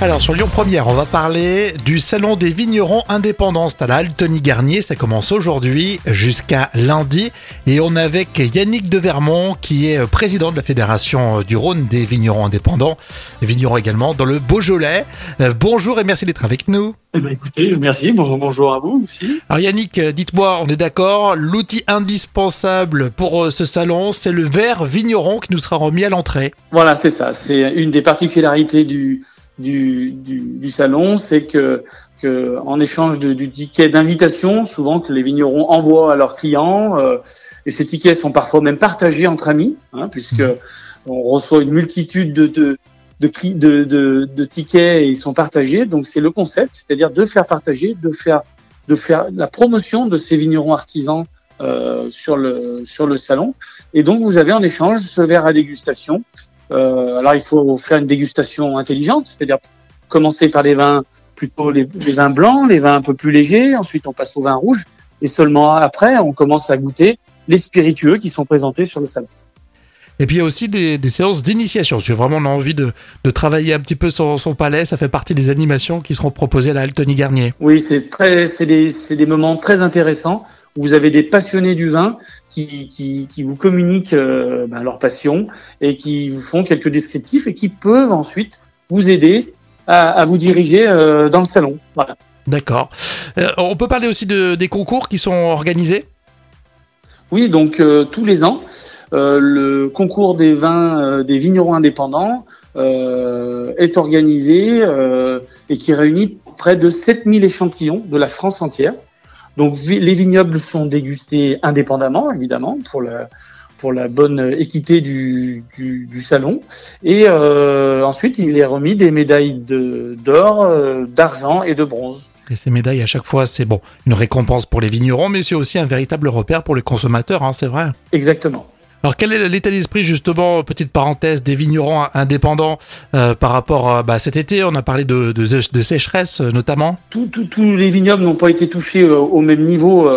Alors sur Lyon Première, on va parler du salon des vignerons indépendants. C'est à la Altony Garnier, ça commence aujourd'hui jusqu'à lundi. Et on est avec Yannick de Vermont qui est président de la Fédération du Rhône des vignerons indépendants. Vignerons également dans le Beaujolais. Euh, bonjour et merci d'être avec nous. Eh ben, écoutez, merci, bonjour, bonjour à vous aussi. Alors Yannick, euh, dites-moi, on est d'accord, l'outil indispensable pour euh, ce salon, c'est le verre vigneron qui nous sera remis à l'entrée. Voilà, c'est ça. C'est une des particularités du, du, du, du salon, c'est que, que en échange de, du ticket d'invitation, souvent que les vignerons envoient à leurs clients, euh, et ces tickets sont parfois même partagés entre amis, hein, puisque on reçoit une multitude de, de de, de, de, de tickets et ils sont partagés. Donc c'est le concept, c'est-à-dire de faire partager, de faire de faire la promotion de ces vignerons artisans euh, sur le sur le salon. Et donc vous avez en échange ce verre à dégustation. Euh, alors il faut faire une dégustation intelligente, c'est-à-dire commencer par les vins plutôt les, les, vins blancs, les vins un peu plus légers. Ensuite on passe au vin rouge et seulement après on commence à goûter les spiritueux qui sont présentés sur le salon. Et puis il y a aussi des, des séances d'initiation. Si vraiment on a envie de, de, travailler un petit peu son, son, palais, ça fait partie des animations qui seront proposées à la Altony Garnier. Oui, c'est très, c'est des, c'est des moments très intéressants. Vous avez des passionnés du vin qui, qui, qui vous communiquent euh, ben, leur passion et qui vous font quelques descriptifs et qui peuvent ensuite vous aider à, à vous diriger euh, dans le salon. Voilà. D'accord. Euh, on peut parler aussi de, des concours qui sont organisés? Oui, donc euh, tous les ans. Euh, le concours des vins euh, des vignerons indépendants euh, est organisé et qui réunit près de 7000 échantillons de la France entière. Donc les vignobles sont dégustés indépendamment, évidemment, pour la, pour la bonne équité du, du, du salon. Et euh, ensuite, il est remis des médailles d'or, de, d'argent et de bronze. Et ces médailles, à chaque fois, c'est bon, une récompense pour les vignerons, mais c'est aussi un véritable repère pour les consommateurs, hein, c'est vrai. Exactement. Alors quel est l'état d'esprit justement, petite parenthèse, des vignerons indépendants euh, par rapport à bah, cet été? On a parlé de, sécheresse euh, notamment. Tous les vignobles n'ont pas été touchés euh, au même niveau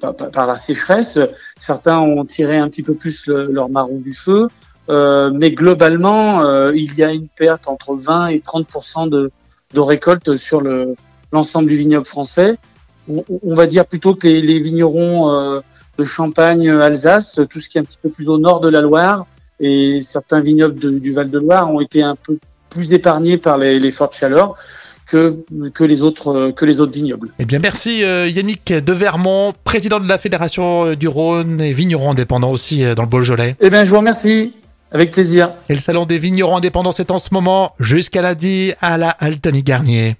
par, la sécheresse. Certains ont tiré un petit peu plus le, leur marron du feu, mais globalement, il y a une perte entre 20 et 30 de, de récolte sur le l'ensemble du vignoble français. On, va dire plutôt que les vignerons de Champagne, Alsace, tout ce qui est un petit peu plus au nord de la Loire et certains vignobles de, du Val-de-Loire ont été un peu plus épargnés par les, les fortes chaleurs que, que, les autres, que les autres vignobles. Eh bien, merci Yannick de Vermont, président de la Fédération du Rhône et vigneron indépendant aussi dans le Beaujolais. Eh bien, je vous remercie. Avec plaisir. Et le salon des vignerons indépendants, c'est en ce moment jusqu'à lundi à la Altony Garnier.